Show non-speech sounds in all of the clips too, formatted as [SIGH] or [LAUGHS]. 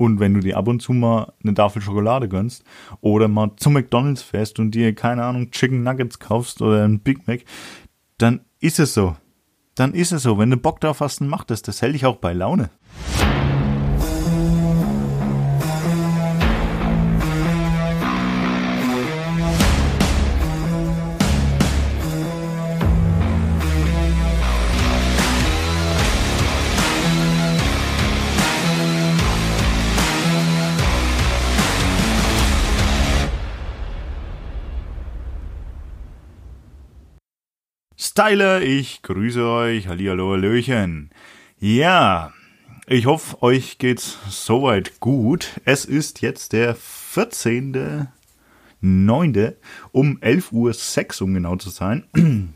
Und wenn du dir ab und zu mal eine Tafel Schokolade gönnst oder mal zum McDonalds fährst und dir, keine Ahnung, Chicken Nuggets kaufst oder ein Big Mac, dann ist es so. Dann ist es so. Wenn du Bock drauf hast, dann mach das. Das hält dich auch bei Laune. Styler, ich grüße euch. Hallihallo, Hallöchen. Ja, ich hoffe, euch geht's soweit gut. Es ist jetzt der 14.09. um 11.06 Uhr, um genau zu sein. [CLEARS THROAT]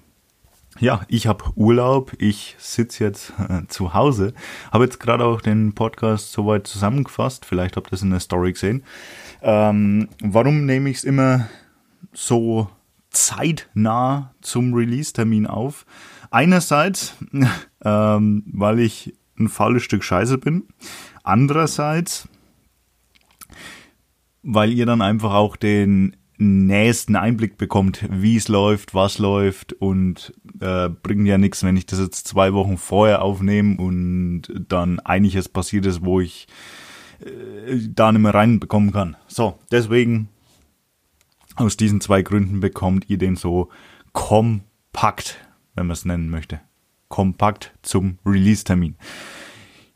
Ja, ich habe Urlaub, ich sitze jetzt äh, zu Hause, habe jetzt gerade auch den Podcast soweit zusammengefasst, vielleicht habt ihr es in der Story gesehen. Ähm, warum nehme ich es immer so zeitnah zum Release-Termin auf. Einerseits, [LAUGHS] ähm, weil ich ein faules Stück Scheiße bin. Andererseits, weil ihr dann einfach auch den nächsten Einblick bekommt, wie es läuft, was läuft und äh, bringt ja nichts, wenn ich das jetzt zwei Wochen vorher aufnehme und dann einiges passiert ist, wo ich äh, da nicht mehr reinbekommen kann. So, deswegen aus diesen zwei Gründen bekommt ihr den so kompakt, wenn man es nennen möchte. Kompakt zum Release-Termin.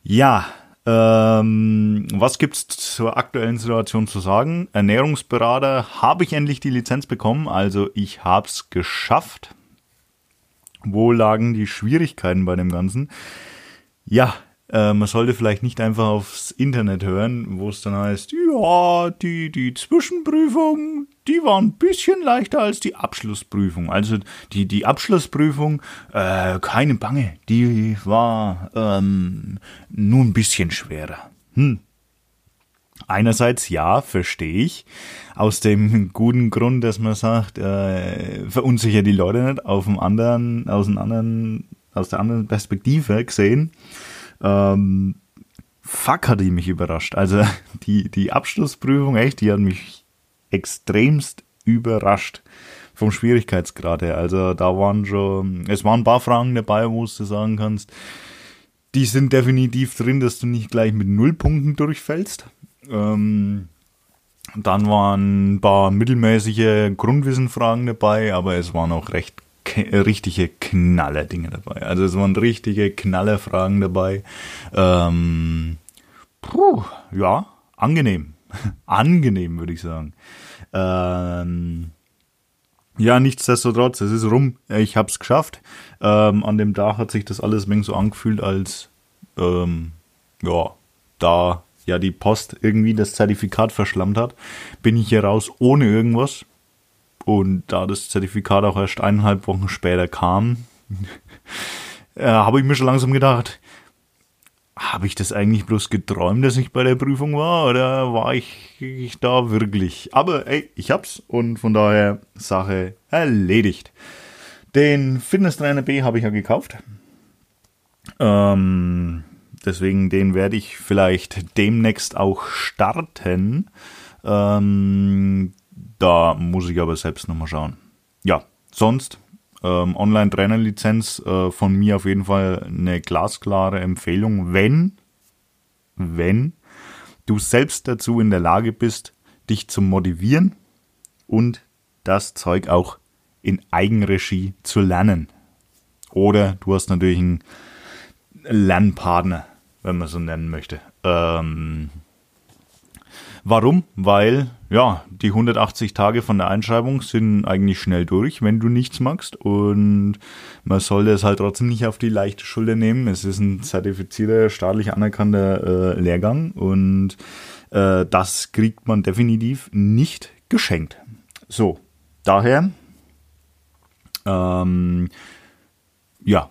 Ja, ähm, was gibt's zur aktuellen Situation zu sagen? Ernährungsberater habe ich endlich die Lizenz bekommen, also ich hab's geschafft. Wo lagen die Schwierigkeiten bei dem Ganzen? Ja, äh, man sollte vielleicht nicht einfach aufs Internet hören, wo es dann heißt, ja, die, die Zwischenprüfung, die war ein bisschen leichter als die Abschlussprüfung. Also die, die Abschlussprüfung, äh, keine Bange, die war ähm, nur ein bisschen schwerer. Hm. Einerseits ja, verstehe ich, aus dem guten Grund, dass man sagt, äh, verunsichert die Leute nicht, auf dem anderen, aus dem anderen, aus der anderen Perspektive gesehen ähm, fuck hat die mich überrascht. Also [LAUGHS] die, die Abschlussprüfung, echt, die hat mich extremst überrascht vom Schwierigkeitsgrad her. Also da waren schon, es waren ein paar Fragen dabei, wo du sagen kannst, die sind definitiv drin, dass du nicht gleich mit Nullpunkten durchfällst. Ähm, dann waren ein paar mittelmäßige Grundwissenfragen dabei, aber es waren auch recht richtige Knaller-Dinge dabei. Also es waren richtige Knallerfragen dabei. Ähm, puh, ja, angenehm. [LAUGHS] angenehm, würde ich sagen. Ähm, ja, nichtsdestotrotz, es ist rum. Ich habe es geschafft. Ähm, an dem Tag hat sich das alles so angefühlt, als ähm, ja, da ja die Post irgendwie das Zertifikat verschlammt hat, bin ich hier raus ohne irgendwas. Und da das Zertifikat auch erst eineinhalb Wochen später kam, [LAUGHS] äh, habe ich mir schon langsam gedacht, habe ich das eigentlich bloß geträumt, dass ich bei der Prüfung war oder war ich, ich da wirklich? Aber ey, ich hab's und von daher Sache erledigt. Den Fitnesstrainer B habe ich ja gekauft. Ähm, deswegen den werde ich vielleicht demnächst auch starten. Ähm, da muss ich aber selbst nochmal schauen. Ja, sonst ähm, Online-Trainerlizenz äh, von mir auf jeden Fall eine glasklare Empfehlung, wenn, wenn du selbst dazu in der Lage bist, dich zu motivieren und das Zeug auch in Eigenregie zu lernen. Oder du hast natürlich einen Lernpartner, wenn man so nennen möchte. Ähm, Warum? Weil, ja, die 180 Tage von der Einschreibung sind eigentlich schnell durch, wenn du nichts magst. Und man sollte es halt trotzdem nicht auf die leichte Schulter nehmen. Es ist ein zertifizierter, staatlich anerkannter äh, Lehrgang und äh, das kriegt man definitiv nicht geschenkt. So, daher, ähm, ja,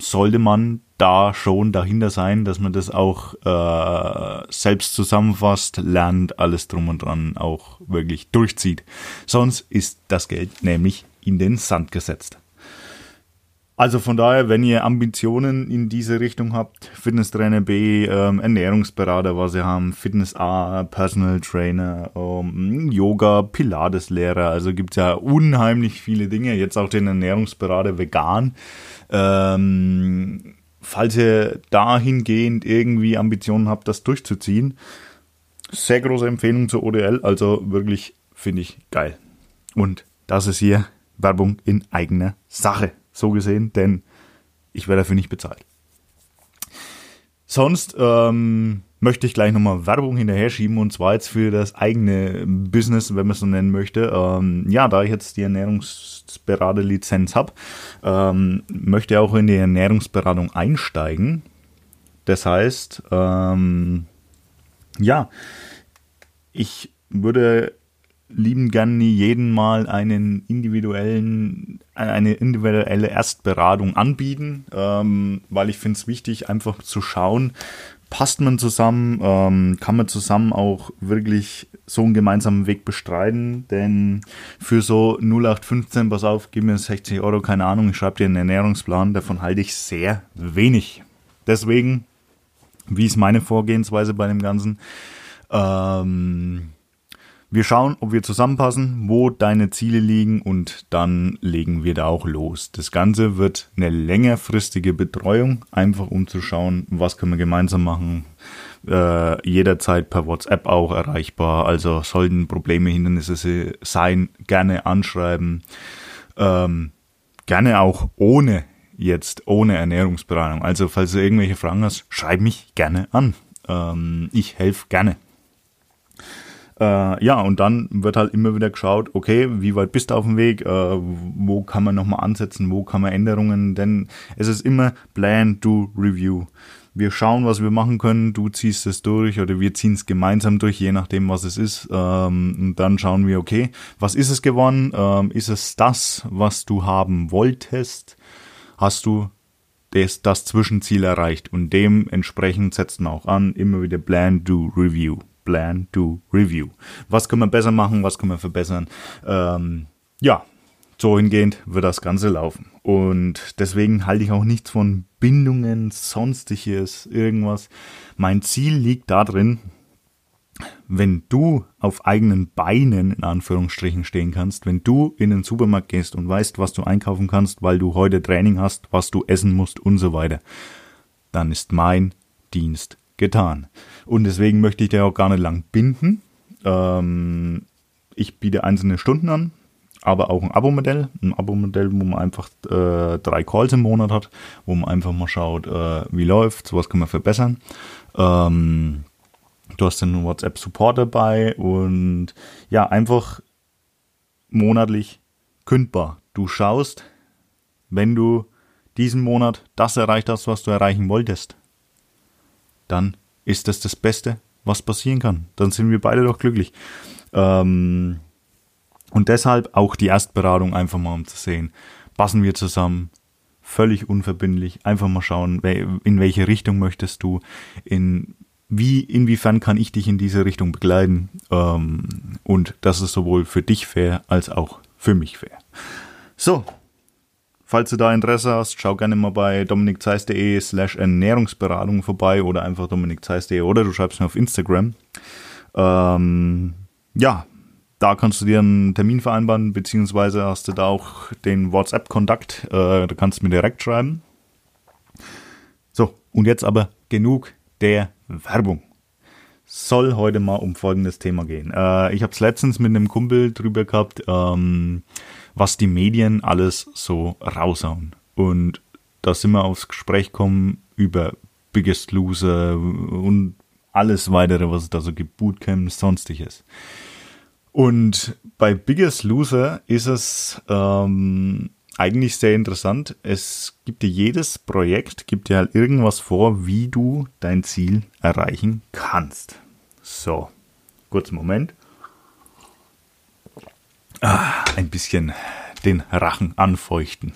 sollte man da schon dahinter sein, dass man das auch äh, selbst zusammenfasst, lernt, alles drum und dran auch wirklich durchzieht. Sonst ist das Geld nämlich in den Sand gesetzt. Also von daher, wenn ihr Ambitionen in diese Richtung habt, Fitnesstrainer B, ähm, Ernährungsberater, was ihr haben, Fitness A, Personal Trainer, ähm, Yoga, Pilateslehrer, also gibt's ja unheimlich viele Dinge, jetzt auch den Ernährungsberater vegan. Ähm, falls ihr dahingehend irgendwie Ambitionen habt, das durchzuziehen, sehr große Empfehlung zur ODL, also wirklich finde ich geil. Und das ist hier Werbung in eigener Sache so gesehen, denn ich werde dafür nicht bezahlt. Sonst ähm, möchte ich gleich nochmal Werbung hinterher schieben und zwar jetzt für das eigene Business, wenn man es so nennen möchte. Ähm, ja, da ich jetzt die Ernährungsberaterlizenz habe, ähm, möchte ich auch in die Ernährungsberatung einsteigen. Das heißt, ähm, ja, ich würde lieben gerne jeden mal einen individuellen, eine individuelle Erstberatung anbieten, ähm, weil ich finde es wichtig, einfach zu schauen, passt man zusammen, ähm, kann man zusammen auch wirklich so einen gemeinsamen Weg bestreiten, denn für so 0815, pass auf, gib mir 60 Euro, keine Ahnung, ich schreibe dir einen Ernährungsplan, davon halte ich sehr wenig. Deswegen, wie ist meine Vorgehensweise bei dem Ganzen? Ähm, wir schauen, ob wir zusammenpassen, wo deine Ziele liegen und dann legen wir da auch los. Das Ganze wird eine längerfristige Betreuung, einfach um zu schauen, was können wir gemeinsam machen. Äh, jederzeit per WhatsApp auch erreichbar. Also sollten Probleme, Hindernisse sein, gerne anschreiben. Ähm, gerne auch ohne jetzt, ohne Ernährungsberatung. Also falls du irgendwelche Fragen hast, schreib mich gerne an. Ähm, ich helfe gerne. Äh, ja, und dann wird halt immer wieder geschaut, okay, wie weit bist du auf dem Weg, äh, wo kann man nochmal ansetzen, wo kann man Änderungen, denn es ist immer Plan, Do, Review. Wir schauen, was wir machen können, du ziehst es durch oder wir ziehen es gemeinsam durch, je nachdem, was es ist. Ähm, und dann schauen wir, okay, was ist es geworden? Ähm, ist es das, was du haben wolltest? Hast du das, das Zwischenziel erreicht? Und dementsprechend setzt man auch an, immer wieder Plan, Do, Review. Plan, Do, Review. Was können wir besser machen, was können wir verbessern? Ähm, ja, so hingehend wird das Ganze laufen. Und deswegen halte ich auch nichts von Bindungen, sonstiges, irgendwas. Mein Ziel liegt darin, wenn du auf eigenen Beinen in Anführungsstrichen stehen kannst, wenn du in den Supermarkt gehst und weißt, was du einkaufen kannst, weil du heute Training hast, was du essen musst und so weiter, dann ist mein Dienst getan. Und deswegen möchte ich dir auch gar nicht lang binden. Ähm, ich biete einzelne Stunden an, aber auch ein Abo-Modell. Ein Abo-Modell, wo man einfach äh, drei Calls im Monat hat, wo man einfach mal schaut, äh, wie läuft, was kann man verbessern. Ähm, du hast den WhatsApp-Support dabei und ja, einfach monatlich kündbar. Du schaust, wenn du diesen Monat das erreicht hast, was du erreichen wolltest, dann ist das das Beste, was passieren kann. Dann sind wir beide doch glücklich. Ähm, und deshalb auch die Erstberatung einfach mal um zu sehen, passen wir zusammen, völlig unverbindlich, einfach mal schauen, in welche Richtung möchtest du, in wie, inwiefern kann ich dich in diese Richtung begleiten ähm, und das ist sowohl für dich fair als auch für mich fair. So, Falls du da Interesse hast, schau gerne mal bei dominikzeis.de slash Ernährungsberatung vorbei oder einfach dominikzeis.de oder du schreibst mir auf Instagram. Ähm, ja, da kannst du dir einen Termin vereinbaren, beziehungsweise hast du da auch den WhatsApp-Kontakt, äh, da kannst du mir direkt schreiben. So, und jetzt aber genug der Werbung. Soll heute mal um folgendes Thema gehen. Äh, ich habe es letztens mit einem Kumpel drüber gehabt. Ähm, was die Medien alles so raushauen. Und da sind wir aufs Gespräch kommen über Biggest Loser und alles weitere, was es da so gibt, Bootcamps, sonstiges. Und bei Biggest Loser ist es ähm, eigentlich sehr interessant. Es gibt dir jedes Projekt, gibt dir halt irgendwas vor, wie du dein Ziel erreichen kannst. So, kurzen Moment ah, ein bisschen den Rachen anfeuchten.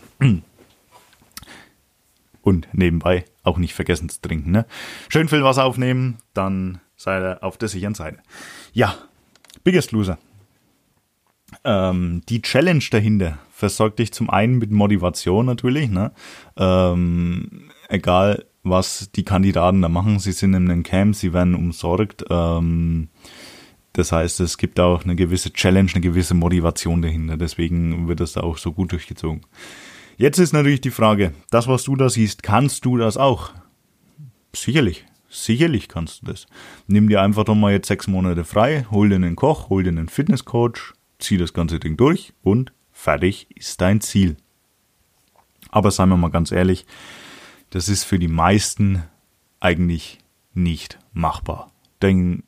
Und nebenbei auch nicht vergessen zu trinken. Ne? Schön viel Wasser aufnehmen, dann seid ihr auf der sicheren Seite. Ja, Biggest Loser. Ähm, die Challenge dahinter versorgt dich zum einen mit Motivation natürlich, ne? Ähm, egal was die Kandidaten da machen, sie sind in einem Camp, sie werden umsorgt. Ähm, das heißt, es gibt auch eine gewisse Challenge, eine gewisse Motivation dahinter. Deswegen wird das da auch so gut durchgezogen. Jetzt ist natürlich die Frage, das, was du da siehst, kannst du das auch? Sicherlich. Sicherlich kannst du das. Nimm dir einfach doch mal jetzt sechs Monate frei, hol dir einen Koch, hol dir einen Fitnesscoach, zieh das ganze Ding durch und fertig ist dein Ziel. Aber seien wir mal ganz ehrlich, das ist für die meisten eigentlich nicht machbar. Denn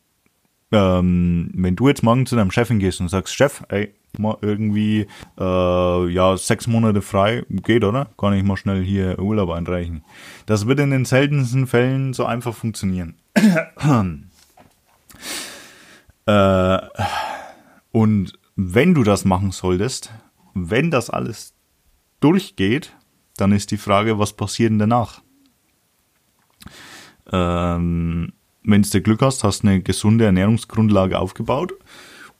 ähm, wenn du jetzt morgen zu deinem Chefin gehst und sagst, Chef, ey, mal irgendwie äh, ja sechs Monate frei, geht oder? Kann ich mal schnell hier Urlaub einreichen. Das wird in den seltensten Fällen so einfach funktionieren. [CLEARS THROAT] äh, und wenn du das machen solltest, wenn das alles durchgeht, dann ist die Frage, was passiert denn danach? Ähm, wenn du Glück hast, hast eine gesunde Ernährungsgrundlage aufgebaut.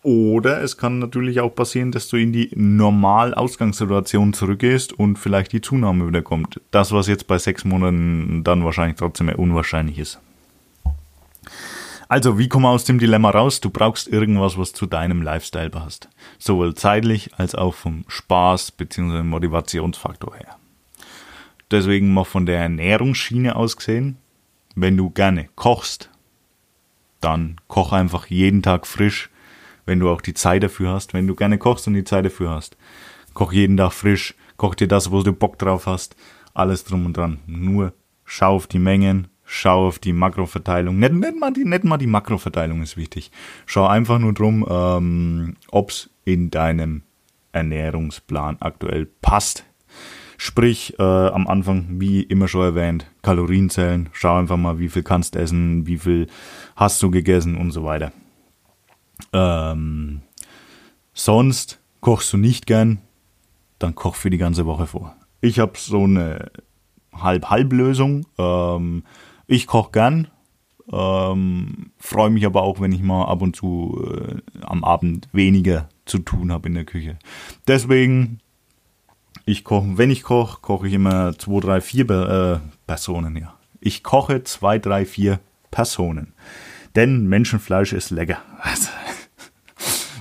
Oder es kann natürlich auch passieren, dass du in die Normal-Ausgangssituation zurückgehst und vielleicht die Zunahme wieder kommt. Das, was jetzt bei sechs Monaten dann wahrscheinlich trotzdem eher unwahrscheinlich ist. Also, wie kommen wir aus dem Dilemma raus? Du brauchst irgendwas, was zu deinem Lifestyle passt. Sowohl zeitlich als auch vom Spaß bzw. Motivationsfaktor her. Deswegen mal von der Ernährungsschiene aus gesehen, wenn du gerne kochst, dann koch einfach jeden Tag frisch, wenn du auch die Zeit dafür hast, wenn du gerne kochst und die Zeit dafür hast. Koch jeden Tag frisch, koch dir das, wo du Bock drauf hast, alles drum und dran. Nur schau auf die Mengen, schau auf die Makroverteilung. Nicht, nicht, mal, die, nicht mal die Makroverteilung ist wichtig. Schau einfach nur drum, ähm, ob's in deinem Ernährungsplan aktuell passt. Sprich, äh, am Anfang, wie immer schon erwähnt, Kalorien zählen. Schau einfach mal, wie viel kannst essen, wie viel hast du gegessen und so weiter. Ähm, sonst kochst du nicht gern, dann koch für die ganze Woche vor. Ich habe so eine Halb-Halb-Lösung. Ähm, ich koche gern, ähm, freue mich aber auch, wenn ich mal ab und zu äh, am Abend weniger zu tun habe in der Küche. Deswegen, ich koche, wenn ich koche, koche ich immer zwei, drei, vier äh, Personen, ja. Ich koche zwei, drei, vier Personen. Denn Menschenfleisch ist lecker.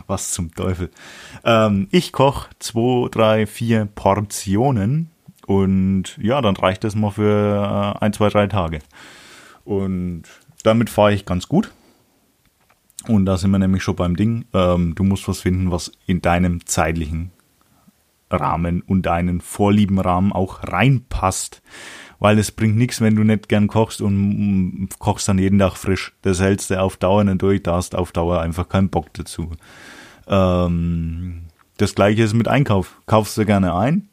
Was [LAUGHS] zum Teufel. Ähm, ich koche zwei, drei, vier Portionen und ja, dann reicht das mal für äh, ein, zwei, drei Tage. Und damit fahre ich ganz gut. Und da sind wir nämlich schon beim Ding. Ähm, du musst was finden, was in deinem zeitlichen Rahmen und deinen Vorliebenrahmen auch reinpasst weil es bringt nichts, wenn du nicht gern kochst und kochst dann jeden Tag frisch. Das hältst du auf Dauer nicht durch, da hast auf Dauer einfach keinen Bock dazu. Ähm, das gleiche ist mit Einkauf. Kaufst du gerne ein?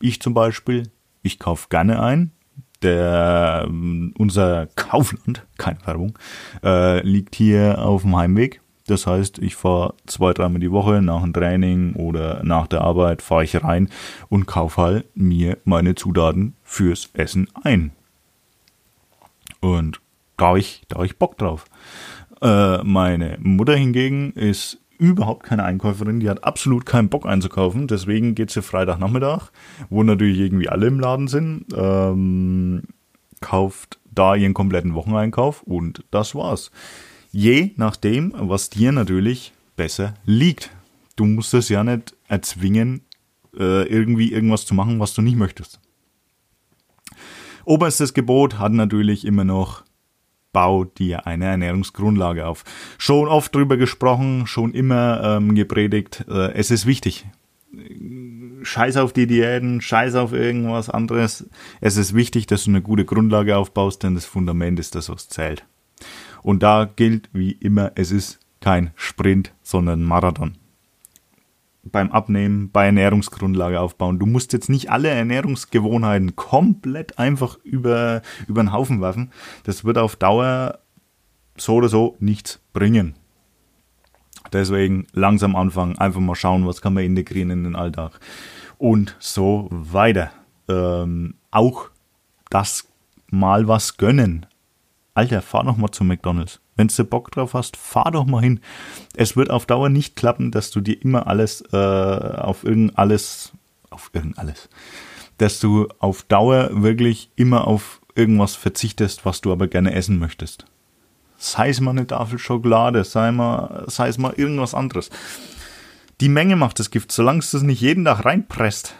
Ich zum Beispiel, ich kauf gerne ein. Der, mm, unser Kaufland, [LAUGHS] keine Werbung, äh, liegt hier auf dem Heimweg das heißt, ich fahre zwei, dreimal die Woche nach dem Training oder nach der Arbeit fahre ich rein und kaufe halt mir meine Zutaten fürs Essen ein. Und da habe ich, hab ich Bock drauf. Äh, meine Mutter hingegen ist überhaupt keine Einkäuferin, die hat absolut keinen Bock einzukaufen, deswegen geht sie Freitagnachmittag, wo natürlich irgendwie alle im Laden sind, ähm, kauft da ihren kompletten Wocheneinkauf und das war's. Je nachdem, was dir natürlich besser liegt. Du musst es ja nicht erzwingen, äh, irgendwie irgendwas zu machen, was du nicht möchtest. Oberstes Gebot hat natürlich immer noch, bau dir eine Ernährungsgrundlage auf. Schon oft drüber gesprochen, schon immer ähm, gepredigt, äh, es ist wichtig. Scheiß auf die Diäten, scheiß auf irgendwas anderes. Es ist wichtig, dass du eine gute Grundlage aufbaust, denn das Fundament ist das, was zählt. Und da gilt wie immer, es ist kein Sprint, sondern Marathon. Beim Abnehmen, bei Ernährungsgrundlage aufbauen. Du musst jetzt nicht alle Ernährungsgewohnheiten komplett einfach über, über den Haufen werfen. Das wird auf Dauer so oder so nichts bringen. Deswegen langsam anfangen, einfach mal schauen, was kann man integrieren in den Alltag. Und so weiter. Ähm, auch das mal was gönnen. Alter, fahr doch mal zu McDonalds. Wenn du Bock drauf hast, fahr doch mal hin. Es wird auf Dauer nicht klappen, dass du dir immer alles äh, auf irgend alles auf irgend alles, dass du auf Dauer wirklich immer auf irgendwas verzichtest, was du aber gerne essen möchtest. Sei es mal eine Tafel Schokolade, sei, mal, sei es mal irgendwas anderes. Die Menge macht das Gift. Solange es das nicht jeden Tag reinpresst,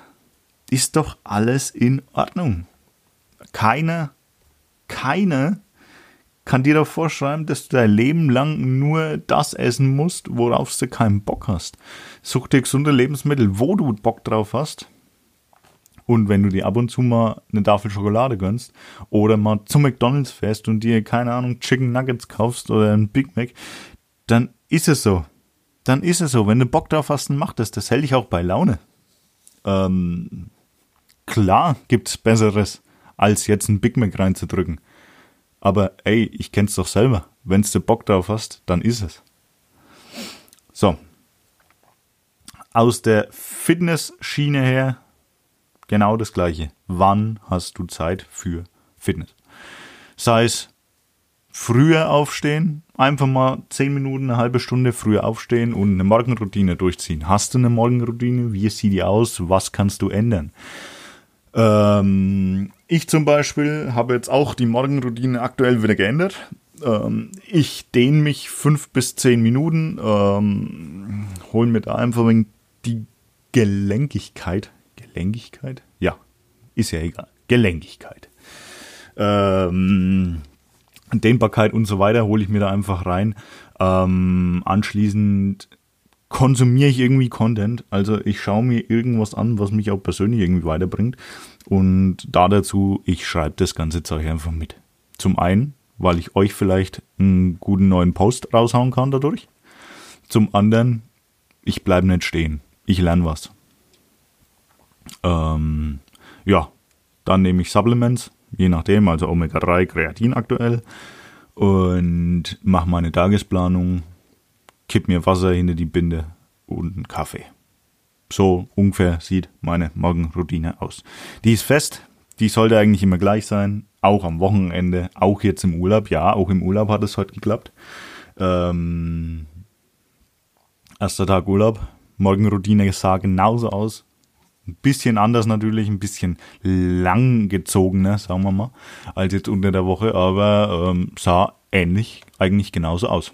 ist doch alles in Ordnung. Keiner, keiner kann dir doch vorschreiben, dass du dein Leben lang nur das essen musst, worauf du keinen Bock hast. Such dir gesunde Lebensmittel, wo du Bock drauf hast. Und wenn du dir ab und zu mal eine Tafel Schokolade gönnst oder mal zu McDonalds fährst und dir, keine Ahnung, Chicken Nuggets kaufst oder ein Big Mac, dann ist es so dann ist es so. Wenn du Bock drauf hast, dann mach das. Das hält dich auch bei Laune. Ähm, klar gibt's Besseres, als jetzt ein Big Mac reinzudrücken. Aber ey, ich kenn's doch selber. Wenn's du Bock drauf hast, dann ist es. So. Aus der Fitness-Schiene her genau das gleiche. Wann hast du Zeit für Fitness? Sei es früher aufstehen, einfach mal zehn Minuten, eine halbe Stunde früher aufstehen und eine Morgenroutine durchziehen. Hast du eine Morgenroutine? Wie sieht die aus? Was kannst du ändern? Ähm, ich zum Beispiel habe jetzt auch die Morgenroutine aktuell wieder geändert. Ähm, ich dehne mich fünf bis zehn Minuten, ähm, hole mir da einfach die Gelenkigkeit. Gelenkigkeit? Ja, ist ja egal. Gelenkigkeit. Ähm, Dehnbarkeit und so weiter hole ich mir da einfach rein. Ähm, anschließend konsumiere ich irgendwie Content. Also ich schaue mir irgendwas an, was mich auch persönlich irgendwie weiterbringt. Und da dazu, ich schreibe das ganze Zeug einfach mit. Zum einen, weil ich euch vielleicht einen guten neuen Post raushauen kann dadurch. Zum anderen, ich bleibe nicht stehen. Ich lerne was. Ähm, ja, dann nehme ich Supplements je nachdem, also Omega-3, Kreatin aktuell und mache meine Tagesplanung, kipp mir Wasser hinter die Binde und einen Kaffee. So ungefähr sieht meine Morgenroutine aus. Die ist fest, die sollte eigentlich immer gleich sein, auch am Wochenende, auch jetzt im Urlaub. Ja, auch im Urlaub hat es heute geklappt. Ähm, erster Tag Urlaub, Morgenroutine sah genauso aus. Ein bisschen anders natürlich, ein bisschen langgezogener, sagen wir mal, als jetzt unter der Woche, aber ähm, sah ähnlich, eigentlich genauso aus.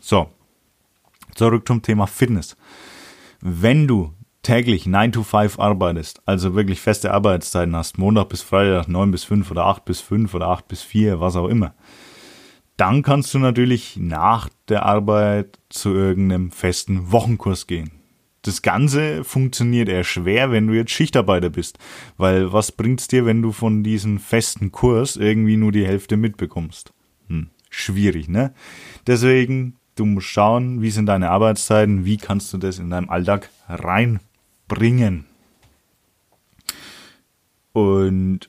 So, zurück zum Thema Fitness. Wenn du täglich 9 to 5 arbeitest, also wirklich feste Arbeitszeiten hast, Montag bis Freitag 9 bis 5 oder 8 bis 5 oder 8 bis 4, was auch immer, dann kannst du natürlich nach der Arbeit zu irgendeinem festen Wochenkurs gehen das Ganze funktioniert eher schwer, wenn du jetzt Schichtarbeiter bist. Weil was bringt's dir, wenn du von diesem festen Kurs irgendwie nur die Hälfte mitbekommst? Hm, schwierig, ne? Deswegen, du musst schauen, wie sind deine Arbeitszeiten, wie kannst du das in deinem Alltag reinbringen. Und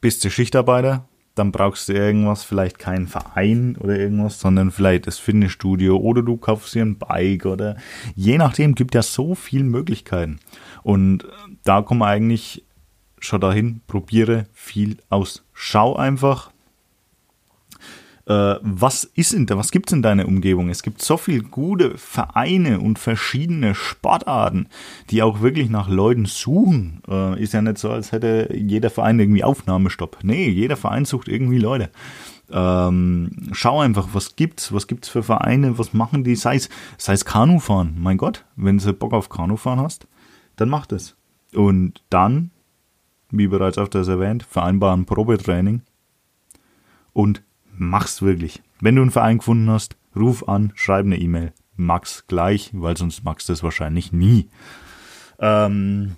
bist du Schichtarbeiter, dann brauchst du irgendwas, vielleicht keinen Verein oder irgendwas, sondern vielleicht das Fitnessstudio oder du kaufst dir ein Bike oder je nachdem gibt ja so viele Möglichkeiten. Und da kommen eigentlich schon dahin, probiere viel aus. Schau einfach, äh, was ist in da, was gibt's in deiner Umgebung? Es gibt so viele gute Vereine und verschiedene Sportarten, die auch wirklich nach Leuten suchen. Äh, ist ja nicht so, als hätte jeder Verein irgendwie Aufnahmestopp. Nee, jeder Verein sucht irgendwie Leute. Ähm, schau einfach, was gibt's, was gibt's für Vereine, was machen die, sei es, sei es Kanufahren. Mein Gott, wenn du Bock auf Kanufahren hast, dann mach das. Und dann, wie bereits öfters erwähnt, vereinbaren Probetraining und mach's wirklich. Wenn du einen Verein gefunden hast, ruf an, schreib eine E-Mail. Max gleich, weil sonst magst du es wahrscheinlich nie. Ähm,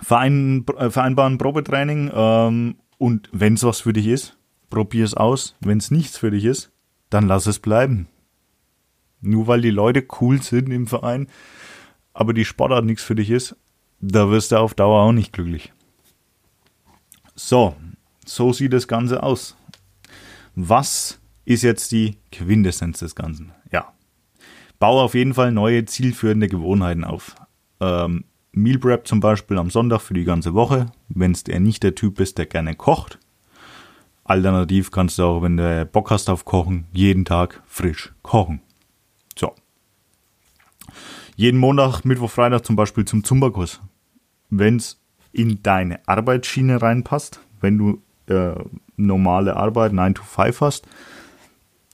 Verein, äh, vereinbaren Probetraining ähm, und wenn es was für dich ist, probier es aus. Wenn es nichts für dich ist, dann lass es bleiben. Nur weil die Leute cool sind im Verein, aber die Sportart nichts für dich ist, da wirst du auf Dauer auch nicht glücklich. So, so sieht das Ganze aus. Was ist jetzt die Quintessenz des Ganzen? Ja. Baue auf jeden Fall neue zielführende Gewohnheiten auf. Ähm, Meal Prep zum Beispiel am Sonntag für die ganze Woche, wenn es der nicht der Typ ist, der gerne kocht. Alternativ kannst du auch, wenn du Bock hast auf Kochen, jeden Tag frisch kochen. So. Jeden Montag, Mittwoch, Freitag zum Beispiel zum Zumba-Kurs. wenn es in deine Arbeitsschiene reinpasst, wenn du äh, normale Arbeit 9 to 5 hast,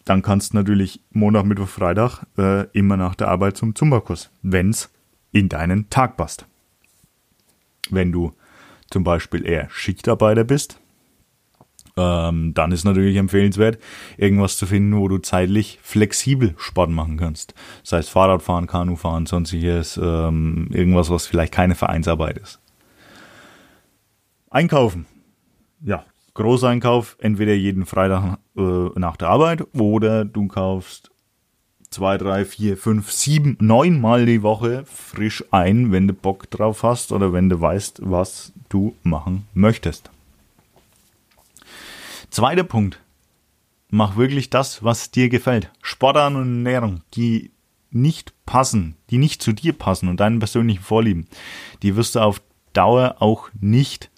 dann kannst du natürlich Montag, Mittwoch, Freitag äh, immer nach der Arbeit zum Zumba-Kurs, wenn es in deinen Tag passt. Wenn du zum Beispiel eher Schichtarbeiter bist, ähm, dann ist natürlich empfehlenswert, irgendwas zu finden, wo du zeitlich flexibel Sport machen kannst. Sei es Fahrradfahren, Kanufahren, sonstiges, ähm, irgendwas, was vielleicht keine Vereinsarbeit ist. Einkaufen. Ja, Großeinkauf, entweder jeden Freitag äh, nach der Arbeit oder du kaufst zwei, drei, vier, fünf, sieben, neun Mal die Woche frisch ein, wenn du Bock drauf hast oder wenn du weißt, was du machen möchtest. Zweiter Punkt. Mach wirklich das, was dir gefällt. Sportart und Ernährung, die nicht passen, die nicht zu dir passen und deinen persönlichen Vorlieben, die wirst du auf Dauer auch nicht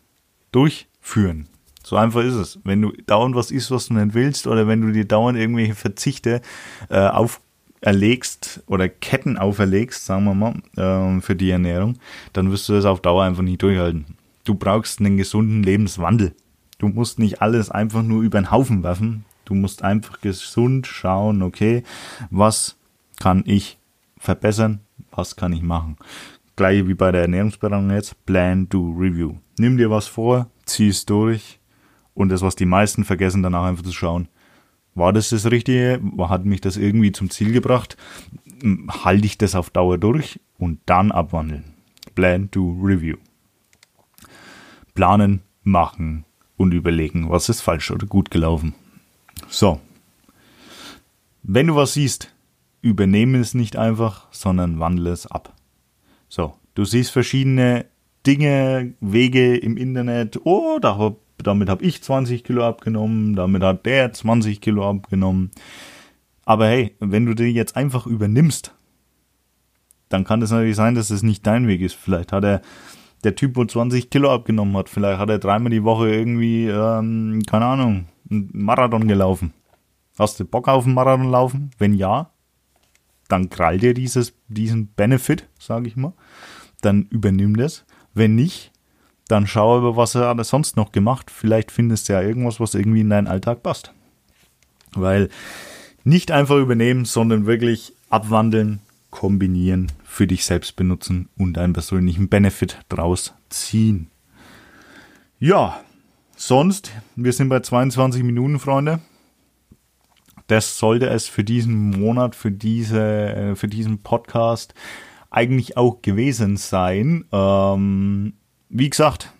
durchführen. So einfach ist es. Wenn du dauernd was isst, was du nicht willst, oder wenn du dir dauernd irgendwelche Verzichte äh, auferlegst oder Ketten auferlegst, sagen wir mal, äh, für die Ernährung, dann wirst du das auf Dauer einfach nicht durchhalten. Du brauchst einen gesunden Lebenswandel. Du musst nicht alles einfach nur über den Haufen werfen. Du musst einfach gesund schauen, okay, was kann ich verbessern, was kann ich machen. Gleich wie bei der Ernährungsberatung jetzt, Plan, Do, Review. Nimm dir was vor, zieh es durch und das, was die meisten vergessen, danach einfach zu schauen, war das das Richtige? Hat mich das irgendwie zum Ziel gebracht? Halte ich das auf Dauer durch und dann abwandeln. Plan, Do, Review. Planen, machen, und überlegen, was ist falsch oder gut gelaufen. So. Wenn du was siehst, übernehme es nicht einfach, sondern wandle es ab. So, du siehst verschiedene Dinge, Wege im Internet. Oh, da, damit habe ich 20 Kilo abgenommen, damit hat der 20 Kilo abgenommen. Aber hey, wenn du die jetzt einfach übernimmst, dann kann es natürlich sein, dass es nicht dein Weg ist. Vielleicht hat er der Typ, wo 20 Kilo abgenommen hat, vielleicht hat er dreimal die Woche irgendwie, ähm, keine Ahnung, einen Marathon gelaufen. Hast du Bock auf einen Marathon laufen? Wenn ja, dann krall dir dieses, diesen Benefit, sage ich mal. Dann übernimm das. Wenn nicht, dann schau über, was er alles sonst noch gemacht. Vielleicht findest du ja irgendwas, was irgendwie in deinen Alltag passt. Weil nicht einfach übernehmen, sondern wirklich abwandeln, kombinieren, für dich selbst benutzen und einen persönlichen Benefit draus ziehen. Ja, sonst, wir sind bei 22 Minuten, Freunde. Das sollte es für diesen Monat, für diese, äh, für diesen Podcast eigentlich auch gewesen sein. Ähm, wie gesagt,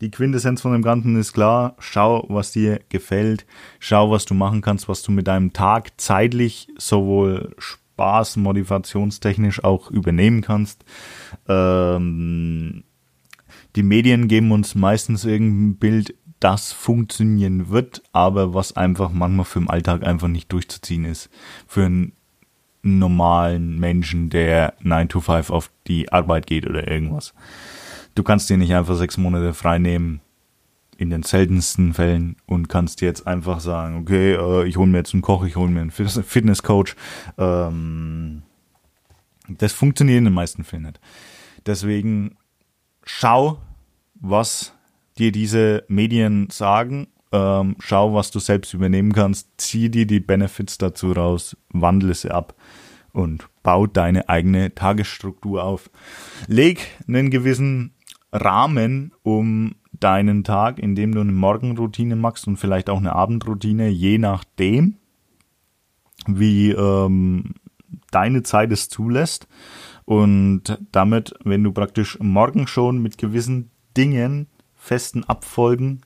die Quintessenz von dem Ganzen ist klar. Schau, was dir gefällt. Schau, was du machen kannst, was du mit deinem Tag zeitlich sowohl Spaß motivationstechnisch auch übernehmen kannst. Ähm, die Medien geben uns meistens irgendein Bild, das funktionieren wird, aber was einfach manchmal für den Alltag einfach nicht durchzuziehen ist. Für einen normalen Menschen, der 9 to 5 auf die Arbeit geht oder irgendwas. Du kannst dir nicht einfach sechs Monate frei nehmen, in den seltensten Fällen und kannst jetzt einfach sagen, okay, äh, ich hole mir jetzt einen Koch, ich hole mir einen Fitnesscoach. Ähm, das funktioniert in den meisten Fällen nicht. Deswegen schau, was dir diese Medien sagen. Ähm, schau, was du selbst übernehmen kannst. Zieh dir die Benefits dazu raus, wandle sie ab und bau deine eigene Tagesstruktur auf. Leg einen gewissen Rahmen, um deinen Tag, indem du eine Morgenroutine machst und vielleicht auch eine Abendroutine, je nachdem, wie ähm, deine Zeit es zulässt. Und damit, wenn du praktisch morgen schon mit gewissen Dingen, festen Abfolgen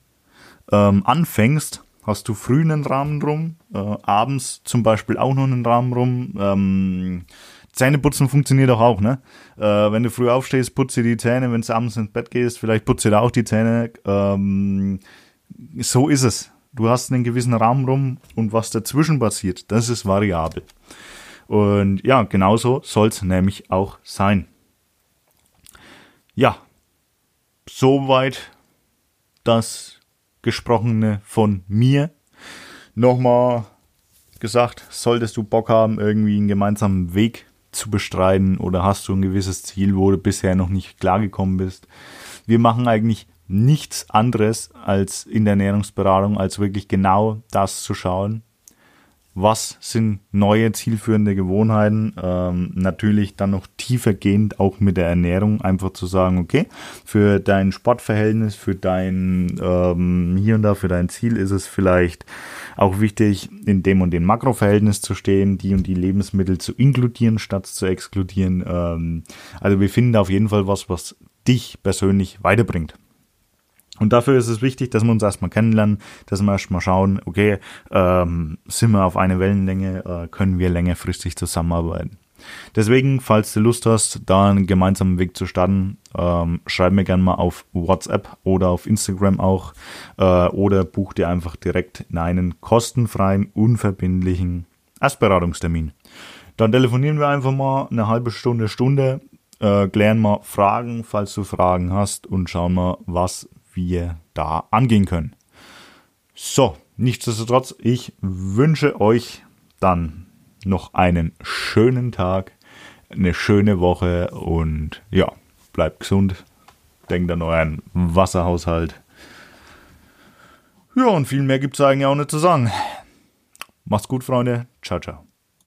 ähm, anfängst, hast du früh einen Rahmen rum, äh, abends zum Beispiel auch noch einen Rahmen rum, ähm, Zähneputzen funktioniert doch auch, ne? Äh, wenn du früh aufstehst, putze die Zähne, wenn du abends ins Bett gehst, vielleicht putze da auch die Zähne. Ähm, so ist es. Du hast einen gewissen Rahmen rum und was dazwischen passiert, das ist variabel. Und ja, genauso soll es nämlich auch sein. Ja, soweit das Gesprochene von mir. Nochmal gesagt, solltest du Bock haben, irgendwie einen gemeinsamen Weg zu bestreiten oder hast du ein gewisses Ziel, wo du bisher noch nicht klargekommen bist. Wir machen eigentlich nichts anderes als in der Ernährungsberatung, als wirklich genau das zu schauen. Was sind neue zielführende Gewohnheiten? Ähm, natürlich dann noch tiefer gehend auch mit der Ernährung, einfach zu sagen, okay, für dein Sportverhältnis, für dein ähm, hier und da, für dein Ziel ist es vielleicht auch wichtig, in dem und dem Makroverhältnis zu stehen, die und die Lebensmittel zu inkludieren statt zu exkludieren. Ähm, also wir finden auf jeden Fall was, was dich persönlich weiterbringt. Und dafür ist es wichtig, dass wir uns erstmal kennenlernen, dass wir erstmal schauen, okay, ähm, sind wir auf eine Wellenlänge, äh, können wir längerfristig zusammenarbeiten. Deswegen, falls du Lust hast, da einen gemeinsamen Weg zu starten, ähm, schreib mir gerne mal auf WhatsApp oder auf Instagram auch äh, oder buch dir einfach direkt in einen kostenfreien, unverbindlichen Erstberatungstermin. Dann telefonieren wir einfach mal eine halbe Stunde, Stunde, äh, klären mal Fragen, falls du Fragen hast und schauen mal, was wir da angehen können. So, nichtsdestotrotz, ich wünsche euch dann noch einen schönen Tag, eine schöne Woche und ja, bleibt gesund. Denkt an euren Wasserhaushalt. Ja, und viel mehr gibt es eigentlich auch nicht zu sagen. Macht's gut, Freunde. Ciao, ciao.